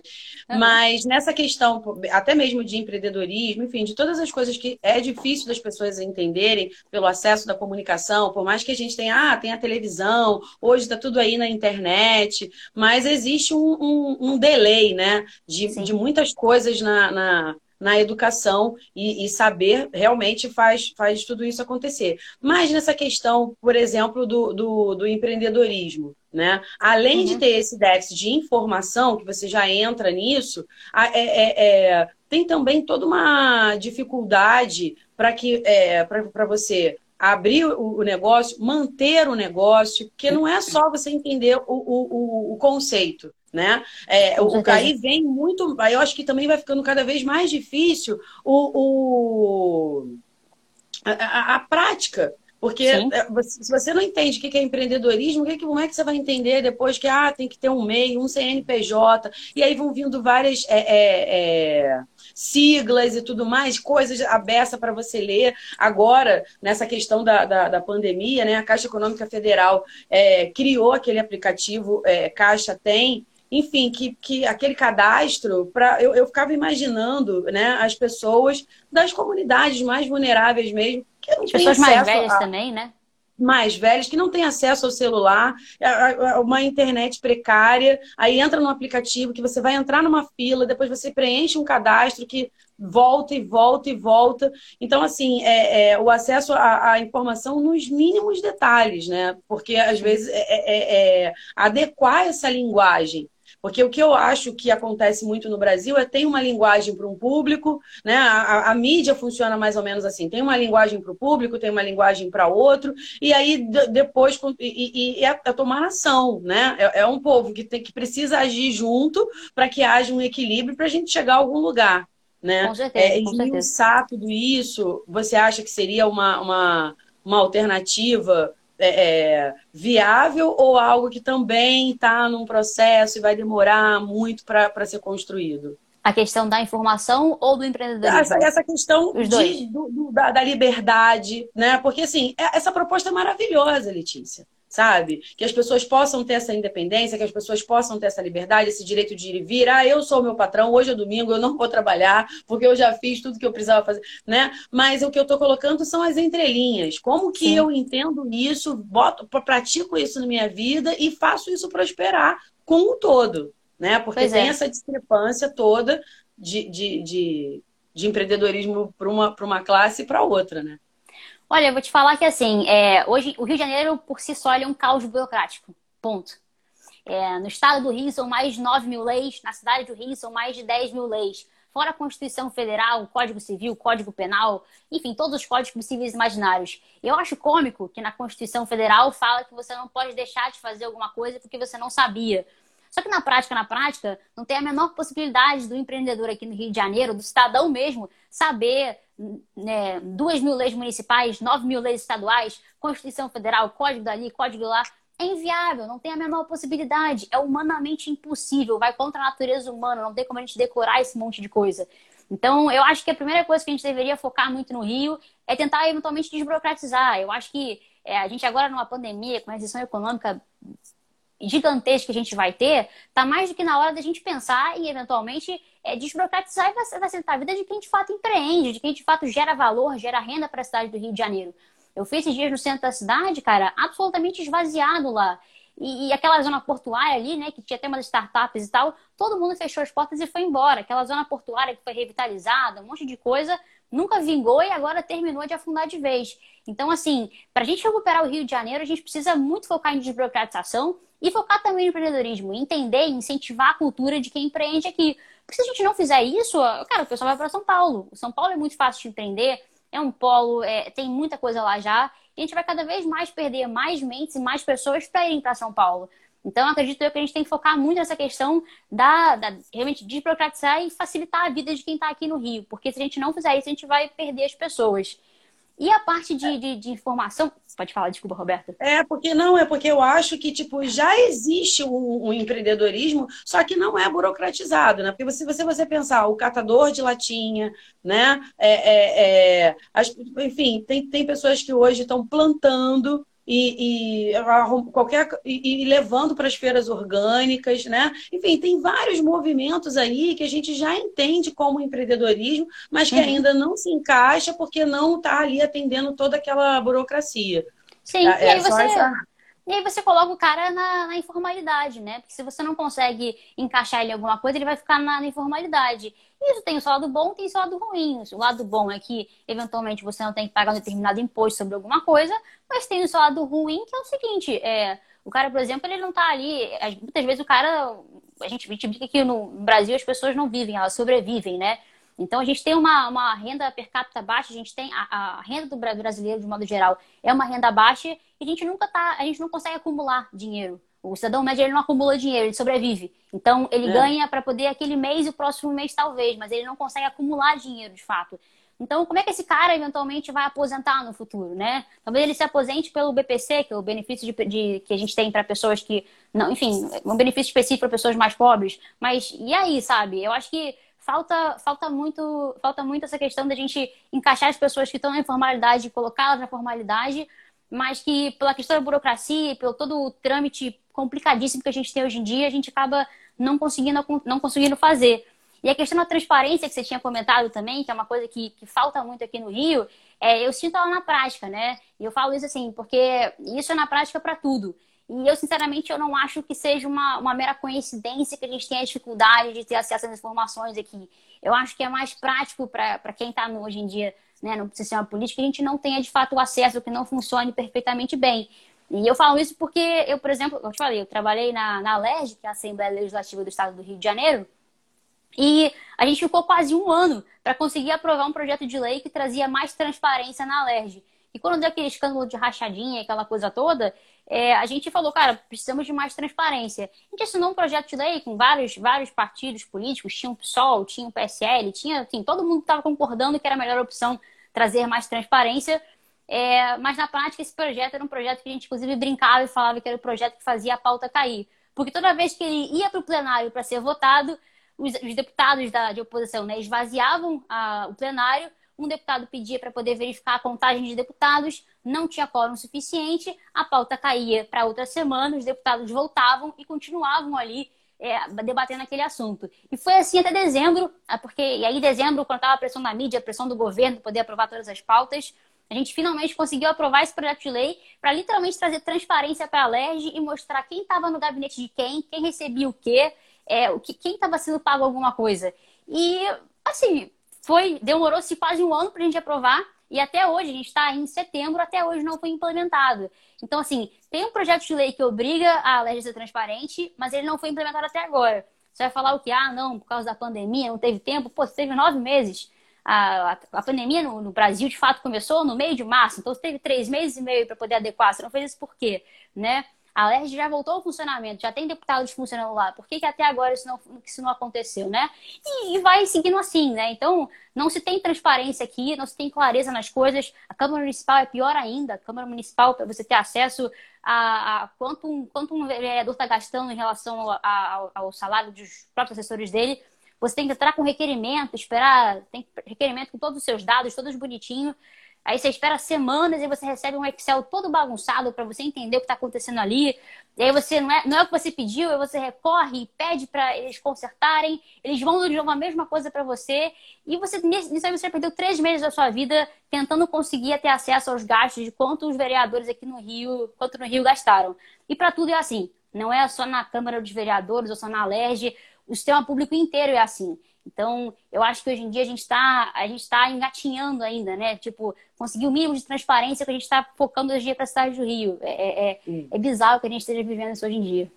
Uhum. Mas nessa questão, até mesmo de empreendedorismo, enfim, de todas as coisas que é difícil das pessoas entenderem pelo acesso da comunicação, por mais que a gente tenha, ah, tem a televisão, hoje está tudo aí na internet, mas existe um, um, um delay, né? De, de muitas coisas na, na na educação e, e, saber realmente faz, faz tudo isso acontecer. Mas nessa questão, por exemplo, do, do, do empreendedorismo, né? Além uhum. de ter esse déficit de informação, que você já entra nisso, é, é, é, tem também toda uma dificuldade para que é, para você abrir o, negócio, manter o negócio, porque não é só você entender o, o, o conceito né? É, o, aí vem muito, aí eu acho que também vai ficando cada vez mais difícil o, o a, a, prática. Porque é, se você não entende o que é empreendedorismo, como é que você vai entender depois que ah, tem que ter um MEI, um CNPJ, e aí vão vindo várias é, é, é, siglas e tudo mais, coisas abessa para você ler. Agora, nessa questão da, da, da, pandemia, né, a Caixa Econômica Federal é, criou aquele aplicativo é, Caixa Tem, enfim, que, que aquele cadastro, pra, eu, eu ficava imaginando né, as pessoas das comunidades mais vulneráveis mesmo, que não As pessoas mais velhas a, também, né? Mais velhas, que não têm acesso ao celular, a, a, uma internet precária, aí entra no aplicativo que você vai entrar numa fila, depois você preenche um cadastro que volta e volta e volta. Então, assim, é, é o acesso à, à, informação nos mínimos detalhes, né? Porque às vezes é, é, é adequar essa linguagem porque o que eu acho que acontece muito no Brasil é tem uma linguagem para um público, né? A, a, a, mídia funciona mais ou menos assim: tem uma linguagem para o público, tem uma linguagem para outro, e aí depois e, e, e é, é, tomar ação, né? É, é, um povo que, tem, que precisa agir junto para que haja um equilíbrio para a gente chegar a algum lugar. Né? Com certeza, é, com certeza. tudo isso, você acha que seria uma, uma, uma alternativa é, é, viável ou algo que também está num processo e vai demorar muito para ser construído? A questão da informação ou do empreendedorismo? Essa, essa questão de, do, do, da, da liberdade, né? Porque, assim, é, essa proposta é maravilhosa, Letícia sabe? Que as pessoas possam ter essa independência, que as pessoas possam ter essa liberdade, esse direito de ir e vir. Ah, eu sou o meu patrão, hoje é domingo, eu não vou trabalhar, porque eu já fiz tudo que eu precisava fazer, né? Mas o que eu estou colocando são as entrelinhas. Como que Sim. eu entendo isso, boto, pratico isso na minha vida e faço isso prosperar com o todo, né? Porque pois tem é. essa discrepância toda de, de, de, de empreendedorismo para uma, uma classe e para outra, né? Olha, eu vou te falar que assim, é, hoje o Rio de Janeiro por si só é um caos burocrático. Ponto. É, no estado do Rio são mais de 9 mil leis, na cidade do Rio são mais de 10 mil leis. Fora a Constituição Federal, o Código Civil, o Código Penal, enfim, todos os códigos possíveis e imaginários. Eu acho cômico que na Constituição Federal fala que você não pode deixar de fazer alguma coisa porque você não sabia. Só que na prática, na prática, não tem a menor possibilidade do empreendedor aqui no Rio de Janeiro, do cidadão mesmo, saber né, duas mil leis municipais, nove mil leis estaduais, Constituição Federal, código dali, código lá. é inviável, não tem a menor possibilidade, é humanamente impossível, vai contra a natureza humana, não tem como a gente decorar esse monte de coisa. Então, eu acho que a primeira coisa que a gente deveria focar muito no Rio é tentar eventualmente desburocratizar. Eu acho que é, a gente agora numa pandemia, com uma recessão econômica gigantesca que a gente vai ter, tá mais do que na hora da gente pensar e eventualmente é, desburocratizar e facilitar a vida de quem de fato empreende, de quem de fato gera valor, gera renda para a cidade do Rio de Janeiro. Eu fiz esses dias no centro da cidade, cara, absolutamente esvaziado lá. E, e, aquela zona portuária ali, né, que tinha até umas startups e tal, todo mundo fechou as portas e foi embora. Aquela zona portuária que foi revitalizada, um monte de coisa, nunca vingou e agora terminou de afundar de vez. Então, assim, para a gente recuperar o Rio de Janeiro, a gente precisa muito focar em desburocratização e focar também no empreendedorismo, entender e incentivar a cultura de quem empreende aqui. Porque se a gente não fizer isso, cara, o pessoal vai para São Paulo. São Paulo é muito fácil de empreender, é um polo, é, tem muita coisa lá já. E a gente vai cada vez mais perder mais mentes e mais pessoas para irem para São Paulo. Então, acredito eu que a gente tem que focar muito nessa questão da, da realmente desburocratizar e facilitar a vida de quem está aqui no Rio. Porque se a gente não fizer isso, a gente vai perder as pessoas. E a parte de, de, de, informação. Pode falar, desculpa, Roberta. É, porque não, é porque eu acho que, tipo, já existe um, um empreendedorismo, só que não é burocratizado, né? Porque se você, você pensar, o catador de latinha, né? É, é, é, as, enfim, tem, tem pessoas que hoje estão plantando e, e qualquer e, e levando para as feiras orgânicas, né? Enfim, tem vários movimentos aí que a gente já entende como empreendedorismo, mas que uhum. ainda não se encaixa porque não está ali atendendo toda aquela burocracia. Sim, é, e aí você... Essa... E aí você coloca o cara na, na, informalidade, né? Porque se você não consegue encaixar ele em alguma coisa, ele vai ficar na, na informalidade. Isso tem o seu lado bom, tem o seu lado ruim. O lado bom é que, eventualmente, você não tem que pagar um determinado imposto sobre alguma coisa, mas tem o seu lado ruim, que é o seguinte, é, o cara, por exemplo, ele não tá ali. Muitas vezes o cara. A gente, a gente brinca que no Brasil as pessoas não vivem, elas sobrevivem, né? Então a gente tem uma, uma renda per capita baixa, a gente tem a, a, renda do brasileiro, de modo geral, é uma renda baixa e a gente nunca tá, a gente não consegue acumular dinheiro. O cidadão médio ele não acumula dinheiro, ele sobrevive. Então ele é. ganha para poder aquele mês e o próximo mês talvez, mas ele não consegue acumular dinheiro de fato. Então, como é que esse cara eventualmente vai aposentar no futuro, né? Talvez ele se aposente pelo BPC, que é o benefício de, de que a gente tem para pessoas que não, enfim, um benefício específico para pessoas mais pobres. Mas e aí, sabe? Eu acho que falta, falta, muito, falta muito essa questão da gente encaixar as pessoas que estão na informalidade, colocá-las na formalidade, mas que pela questão da burocracia, pelo todo o trâmite complicadíssimo que a gente tem hoje em dia, a gente acaba não conseguindo, não conseguindo fazer. E a questão da transparência que você tinha comentado também, que é uma coisa que, que falta muito aqui no Rio, é, eu sinto ela na prática, né? E eu falo isso assim, porque isso é na prática para tudo. E eu, sinceramente, eu não acho que seja uma, uma mera coincidência que a gente tenha dificuldade de ter acesso às informações aqui. Eu acho que é mais prático para quem está hoje em dia né, no sistema político que a gente não tenha, de fato, o acesso, que não funcione perfeitamente bem. E eu falo isso porque eu, por exemplo, eu te falei, eu trabalhei na, na LERJ, que é a Assembleia Legislativa do Estado do Rio de Janeiro, e a gente ficou quase um ano para conseguir aprovar um projeto de lei que trazia mais transparência na LERJ. E quando deu aquele escândalo de rachadinha, aquela coisa toda, é, a gente falou, cara, precisamos de mais transparência. A gente assinou um projeto de lei com vários, vários partidos políticos, tinha o PSOL, tinha o PSL, tinha, assim, todo mundo estava concordando que era a melhor opção trazer mais transparência. É, mas na prática esse projeto era um projeto que a gente inclusive brincava e falava que era o projeto que fazia a pauta cair. Porque toda vez que ele ia para o plenário para ser votado, os, os deputados da, de oposição né, esvaziavam a, o plenário um deputado pedia para poder verificar a contagem de deputados, não tinha quórum suficiente, a pauta caía para outra semana, os deputados voltavam e continuavam ali é, debatendo aquele assunto. E foi assim até dezembro, ah, porque e aí dezembro, quando estava a pressão da mídia, a pressão do governo poder aprovar todas as pautas, a gente finalmente conseguiu aprovar esse projeto de lei para literalmente trazer transparência para a LERJ e mostrar quem estava no gabinete de quem, quem recebia o quê, é, o que, quem estava sendo pago alguma coisa. E, assim, foi demorou-se quase um ano para a gente aprovar e até hoje, a gente está em setembro, até hoje não foi implementado. Então, assim, tem um projeto de lei que obriga a lei a ser transparente, mas ele não foi implementado até agora. Você vai falar o que? Ah, não, por causa da pandemia, não teve tempo. Pô, teve nove meses. A, a, a pandemia no, no, Brasil, de fato, começou no meio de março. Então, você teve três meses e meio para poder adequar. Você não fez isso por quê? Né? A LERJ já voltou ao funcionamento, já tem deputados funcionando lá. Por que, que até agora isso não, isso não aconteceu, né? E, e, vai seguindo assim, né? Então, não se tem transparência aqui, não se tem clareza nas coisas. A Câmara Municipal é pior ainda. A Câmara Municipal, para você ter acesso a, a, quanto, um, quanto um vereador está gastando em relação ao, ao salário dos próprios assessores dele, você tem que entrar com requerimento, esperar, tem requerimento com todos os seus dados, todos bonitinhos. Aí você espera semanas e você recebe um Excel todo bagunçado para você entender o que está acontecendo ali. E aí você não é, não é o que você pediu, aí você recorre e pede para eles consertarem. Eles vão de novo a mesma coisa para você. E você nisso aí você perdeu três meses da sua vida tentando conseguir ter acesso aos gastos de quanto os vereadores aqui no Rio, quanto no Rio gastaram. E para tudo é assim. Não é só na Câmara dos Vereadores ou só na LERJ. O sistema público inteiro é assim. Então, eu acho que hoje em dia a gente está está engatinhando ainda, né? Tipo, conseguir o mínimo de transparência que a gente está focando hoje em dia para a cidade do Rio. É, é, é, é bizarro que a gente esteja vivendo isso hoje em dia.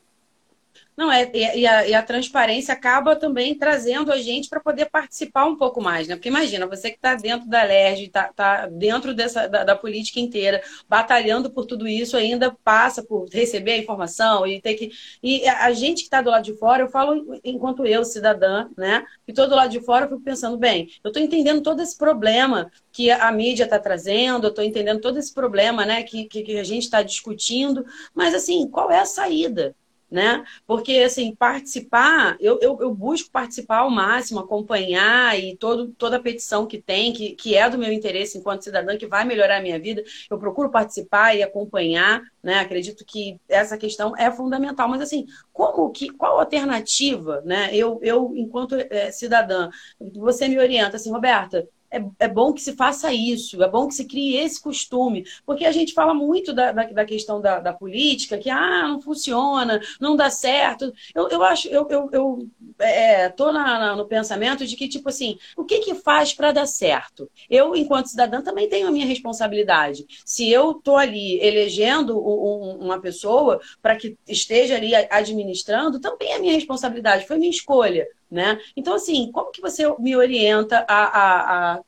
Não, é, e, a, e a transparência acaba também trazendo a gente para poder participar um pouco mais, né? Porque imagina, você que está dentro da LERJ, está tá dentro dessa, da, da, política inteira, batalhando por tudo isso, ainda passa por receber a informação e ter que. E a gente que está do lado de fora, eu falo enquanto eu, cidadã, né? E todo lado de fora, eu fico pensando, bem, eu estou entendendo todo esse problema que a mídia está trazendo, eu estou entendendo todo esse problema, né? Que, que, que a gente está discutindo, mas assim, qual é a saída? Né? Porque, assim, participar, eu, eu, eu, busco participar ao máximo, acompanhar e todo, toda a petição que tem, que, que é do meu interesse enquanto cidadã, que vai melhorar a minha vida, eu procuro participar e acompanhar, né? Acredito que essa questão é fundamental, mas, assim, como que, qual alternativa, né? Eu, eu enquanto é, cidadã, você me orienta, assim, Roberta, é, é bom que se faça isso, é bom que se crie esse costume, porque a gente fala muito da, da, da questão da, da, política, que ah, não funciona, não dá certo. Eu, eu acho, eu, eu, eu é, tô na, na, no pensamento de que, tipo assim, o que que faz para dar certo? Eu, enquanto cidadã, também tenho a minha responsabilidade. Se eu tô ali elegendo um, uma pessoa para que esteja ali administrando, também é minha responsabilidade, foi minha escolha né? Então, assim, como que você me orienta a, a, a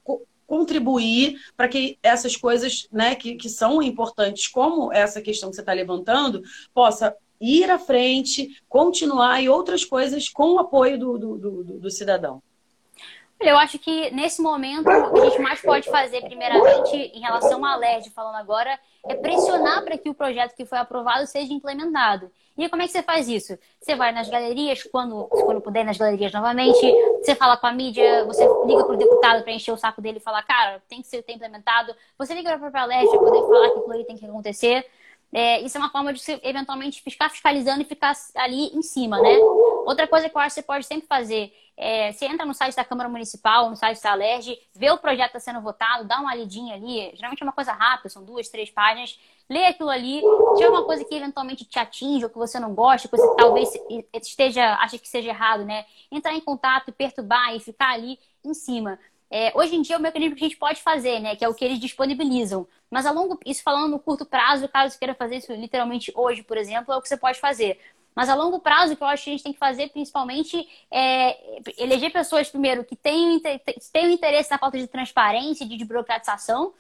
contribuir para que essas coisas, né, que, que são importantes, como essa questão que você está levantando, possa ir à frente, continuar e outras coisas com o apoio do, do, do, do cidadão? Eu acho que nesse momento o que a gente mais pode fazer, primeiramente, em relação à LERD, falando agora, é pressionar para que o projeto que foi aprovado seja implementado. E como é que você faz isso? Você vai nas galerias, quando, quando puder, nas galerias novamente, você fala com a mídia, você liga para o deputado para encher o saco dele e falar, cara, tem que ser implementado. Você liga para a LERD para poder falar que aquilo aí tem que acontecer. É, isso é uma forma de você, eventualmente, ficar fiscalizando e ficar ali em cima, né? Outra coisa que eu acho que você pode sempre fazer é, você entra no site da Câmara Municipal, no site da Alerj, vê o projeto está sendo votado, dá uma lidinha ali. Geralmente é uma coisa rápida, são duas, três páginas. Lê aquilo ali. Se tiver uma coisa que eventualmente te atinge ou que você não gosta, que você talvez esteja, acha que seja errado, né? Entrar em contato, perturbar e ficar ali em cima. É, hoje em dia é o mecanismo que a gente pode fazer, né? Que é o que eles disponibilizam. Mas a longo, isso falando no curto prazo, caso queira fazer isso literalmente hoje, por exemplo, é o que você pode fazer. Mas a longo prazo, o que eu acho que a gente tem que fazer, principalmente, é eleger pessoas, primeiro, que tenham, tenham interesse na falta de transparência de burocratização.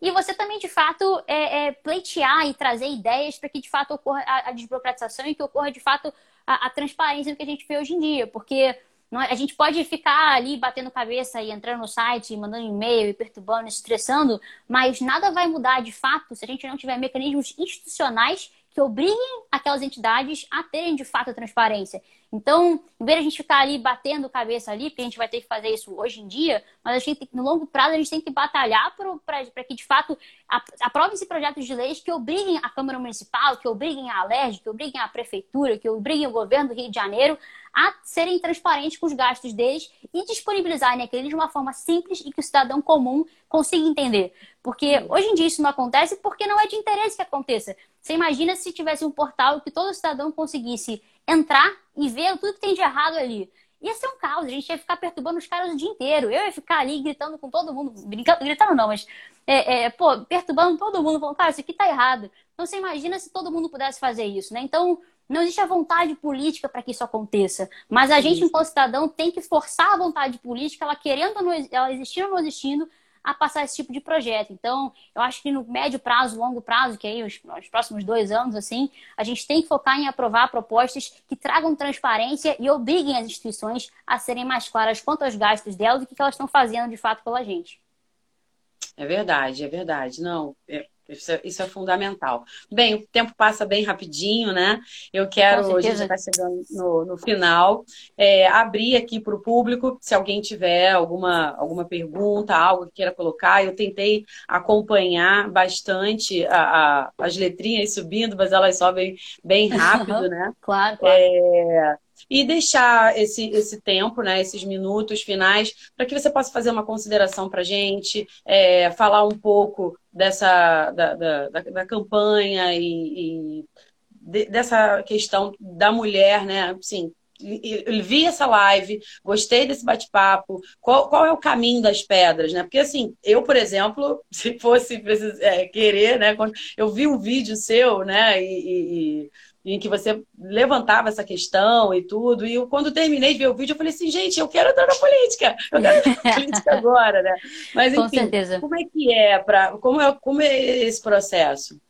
E você também, de fato, é, é, pleitear e trazer ideias para que, de fato, ocorra a, a, desburocratização e que ocorra, de fato, a, a transparência do que a gente vê hoje em dia. Porque a gente pode ficar ali batendo cabeça e entrando no site, mandando e-mail e perturbando, estressando, mas nada vai mudar de fato se a gente não tiver mecanismos institucionais que obriguem aquelas entidades a terem de fato a transparência. Então, em vez de a gente ficar ali batendo cabeça ali, porque a gente vai ter que fazer isso hoje em dia, mas a gente no longo prazo a gente tem que batalhar para que de fato aprovem-se projetos de leis que obriguem a Câmara Municipal, que obriguem a Alerj, que obriguem a Prefeitura, que obriguem o governo do Rio de Janeiro a serem transparentes com os gastos deles e disponibilizarem aqueles de uma forma simples e que o cidadão comum consiga entender. Porque hoje em dia isso não acontece porque não é de interesse que aconteça. Você imagina se tivesse um portal que todo cidadão conseguisse entrar e ver tudo que tem de errado ali. Ia ser um caos, a gente ia ficar perturbando os caras o dia inteiro. Eu ia ficar ali gritando com todo mundo, brincando, gritando não, mas, é, é, pô, perturbando todo mundo, falando, cara, isso aqui tá errado. Então você imagina se todo mundo pudesse fazer isso, né? Então, não existe a vontade política para que isso aconteça. Mas a gente, enquanto cidadão, tem que forçar a vontade política, ela querendo, ela existindo ou não existindo, a passar esse tipo de projeto. Então, eu acho que no médio prazo, longo prazo, que aí os, os próximos dois anos, assim, a gente tem que focar em aprovar propostas que tragam transparência e obriguem as instituições a serem mais claras quanto aos gastos delas e o que elas estão fazendo de fato pela gente. É verdade, é verdade. Não, é, isso é, isso é, fundamental. Bem, o tempo passa bem rapidinho, né? Eu quero, a gente está chegando no, no final, é, abrir aqui para o público, se alguém tiver alguma, alguma pergunta, algo que queira colocar. Eu tentei acompanhar bastante a, a, as letrinhas subindo, mas elas sobem bem rápido, né? claro, claro. É, e deixar esse, esse tempo, né, esses minutos finais, para que você possa fazer uma consideração para a gente, é, falar um pouco dessa da, da, da, campanha e, e de, dessa questão da mulher, né? Assim, vi essa live, gostei desse bate-papo. Qual, qual, é o caminho das pedras, né? Porque assim, eu, por exemplo, (laughs) se fosse é, querer, né? Eu vi um vídeo seu, né? E, e, em que você levantava essa questão e tudo. E eu, quando terminei de ver o vídeo, eu falei assim, gente, eu quero entrar na política. Eu quero entrar na (laughs) política agora, né? Mas, enfim, Com certeza. como é que é para como é, como é esse processo?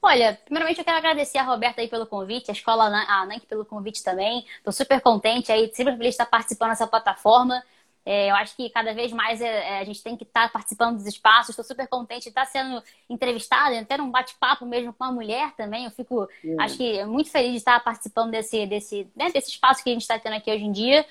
Olha, primeiramente eu quero agradecer a Roberta aí pelo convite, a escola a Nank pelo convite também. Estou super contente aí, sempre feliz de estar participando dessa plataforma. É, eu acho que cada vez mais é, é, a gente tem que estar tá participando dos espaços. Estou super contente de estar tá sendo entrevistada, até um bate-papo mesmo com uma mulher também. Eu fico, acho que muito feliz de estar tá participando desse, desse, né, desse espaço que a gente está tendo aqui hoje em dia.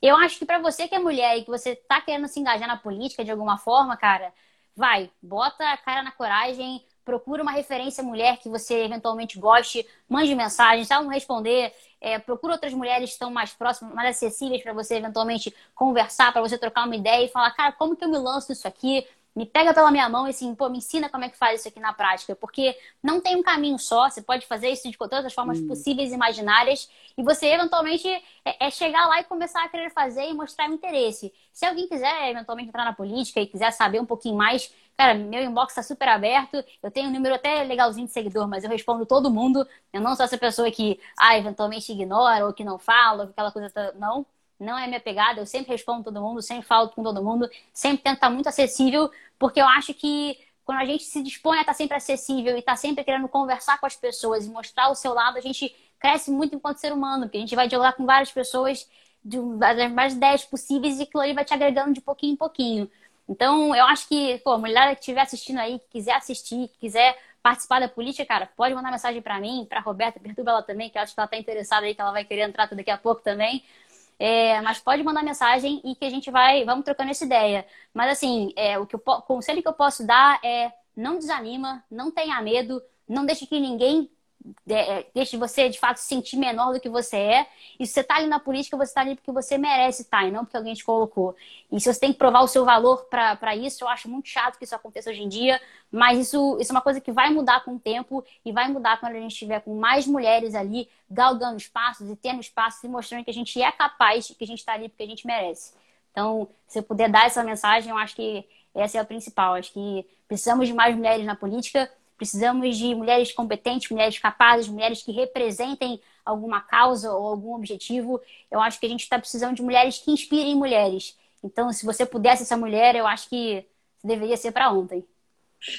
Eu acho que para você que é mulher e que você está querendo se engajar na política de alguma forma, cara, vai, bota a cara na coragem, procura uma referência mulher que você eventualmente goste, mande ela não responder, é, procura outras mulheres que estão mais próximas, mais acessíveis para você eventualmente conversar, para você trocar uma ideia e falar, cara, como que eu me lanço nisso aqui? me pega pela minha mão e assim, pô, me ensina como é que faz isso aqui na prática, porque não tem um caminho só, você pode fazer isso de todas as formas hum. possíveis e imaginárias, e você eventualmente é, é, chegar lá e começar a querer fazer e mostrar interesse. Se alguém quiser eventualmente entrar na política e quiser saber um pouquinho mais, cara, meu inbox está super aberto, eu tenho um número até legalzinho de seguidor, mas eu respondo todo mundo, eu não sou essa pessoa que, ah, eventualmente ignora ou que não fala, aquela coisa, não não é minha pegada, eu sempre respondo todo mundo, sempre falo com todo mundo, sempre tento estar muito acessível, porque eu acho que quando a gente se dispõe a estar sempre acessível e estar sempre querendo conversar com as pessoas e mostrar o seu lado, a gente cresce muito enquanto ser humano, porque a gente vai dialogar com várias pessoas das mais ideias possíveis e aquilo ali vai te agregando de pouquinho em pouquinho. Então, eu acho que, pô, a mulher que estiver assistindo aí, que quiser assistir, que quiser participar da política, cara, pode mandar mensagem para mim, para Roberta, perturba ela também, que eu acho que ela tá interessada aí, que ela vai querer entrar daqui a pouco também. É, mas pode mandar mensagem e que a gente vai, vamos trocando essa ideia. Mas assim, é, o que eu, o conselho que eu posso dar é não desanima, não tenha medo, não deixe que ninguém é, deixe você de fato se sentir menor do que você é. E se você está ali na política, você está ali porque você merece estar e não porque alguém te colocou. E se você tem que provar o seu valor para isso, eu acho muito chato que isso aconteça hoje em dia, mas isso, isso é uma coisa que vai mudar com o tempo e vai mudar quando a gente estiver com mais mulheres ali galgando espaços e tendo espaços e mostrando que a gente é capaz, que a gente está ali porque a gente merece. Então, se eu puder dar essa mensagem, eu acho que essa é a principal. Acho que precisamos de mais mulheres na política Precisamos de mulheres competentes, mulheres capazes, mulheres que representem alguma causa ou algum objetivo. Eu acho que a gente está precisando de mulheres que inspirem mulheres. Então, se você pudesse ser mulher, eu acho que deveria ser para ontem.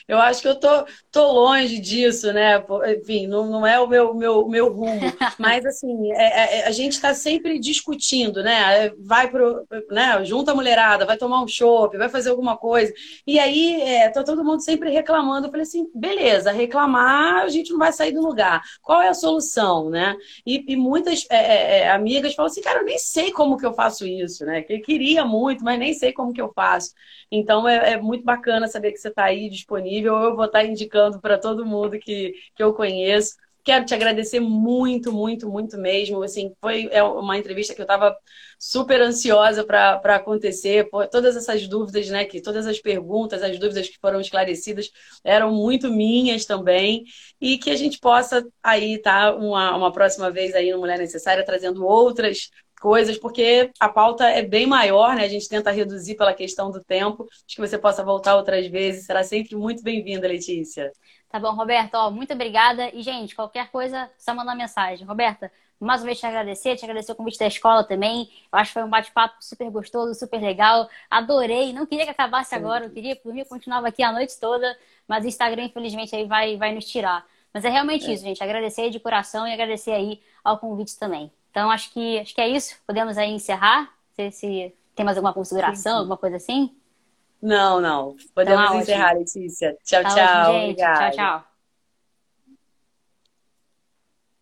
Eu acho que eu tô, tô longe disso, né? Enfim, não, não é o meu, meu, meu rumo. (laughs) Mas, assim, é, é, é a gente está sempre discutindo, né? Vai pro. Né? Junta a mulherada, vai tomar um chopp, vai fazer alguma coisa. E aí, é, tá todo mundo sempre reclamando. Eu falei assim: beleza, reclamar, a gente não vai sair do lugar. Qual é a solução, né? E, e muitas é, é, é amigas falam assim: cara, eu nem sei como que eu faço isso, né? Que eu queria muito, mas nem sei como que eu faço. Então, é, muito bacana saber que você está aí disponível disponível, eu vou estar indicando para todo mundo que, que eu conheço. Quero te agradecer muito, muito, muito mesmo. Assim, foi é uma entrevista que eu estava super ansiosa para acontecer. Por todas essas dúvidas, né? Que todas as perguntas, as dúvidas que foram esclarecidas eram muito minhas também. E que a gente possa aí, tá? Uma, uma próxima vez aí no Mulher Necessária, trazendo outras coisas, porque a pauta é bem maior, né? A gente tenta reduzir pela questão do tempo. Acho que você possa voltar outras vezes. Será sempre muito bem-vinda, Letícia. Tá bom, Roberta, ó, muito obrigada. E, gente, qualquer coisa, só mandar mensagem. Roberta, mais uma vez te agradecer, te agradecer o convite da escola também. Eu acho que foi um bate-papo super gostoso, super legal. Adorei. Não queria que acabasse Sim. agora, eu queria, por mim, eu continuava aqui a noite toda, mas o Instagram, infelizmente, aí vai, vai nos tirar. Mas é realmente é. isso, gente. Agradecer de coração e agradecer aí ao convite também. Então, acho que, acho que é isso. Podemos aí encerrar. Se, se tem mais alguma consideração, sim, sim. alguma coisa assim? Não, não. Podemos então, encerrar, Letícia. Tchau, tá tchau. Ótimo, gente. Tchau, tchau.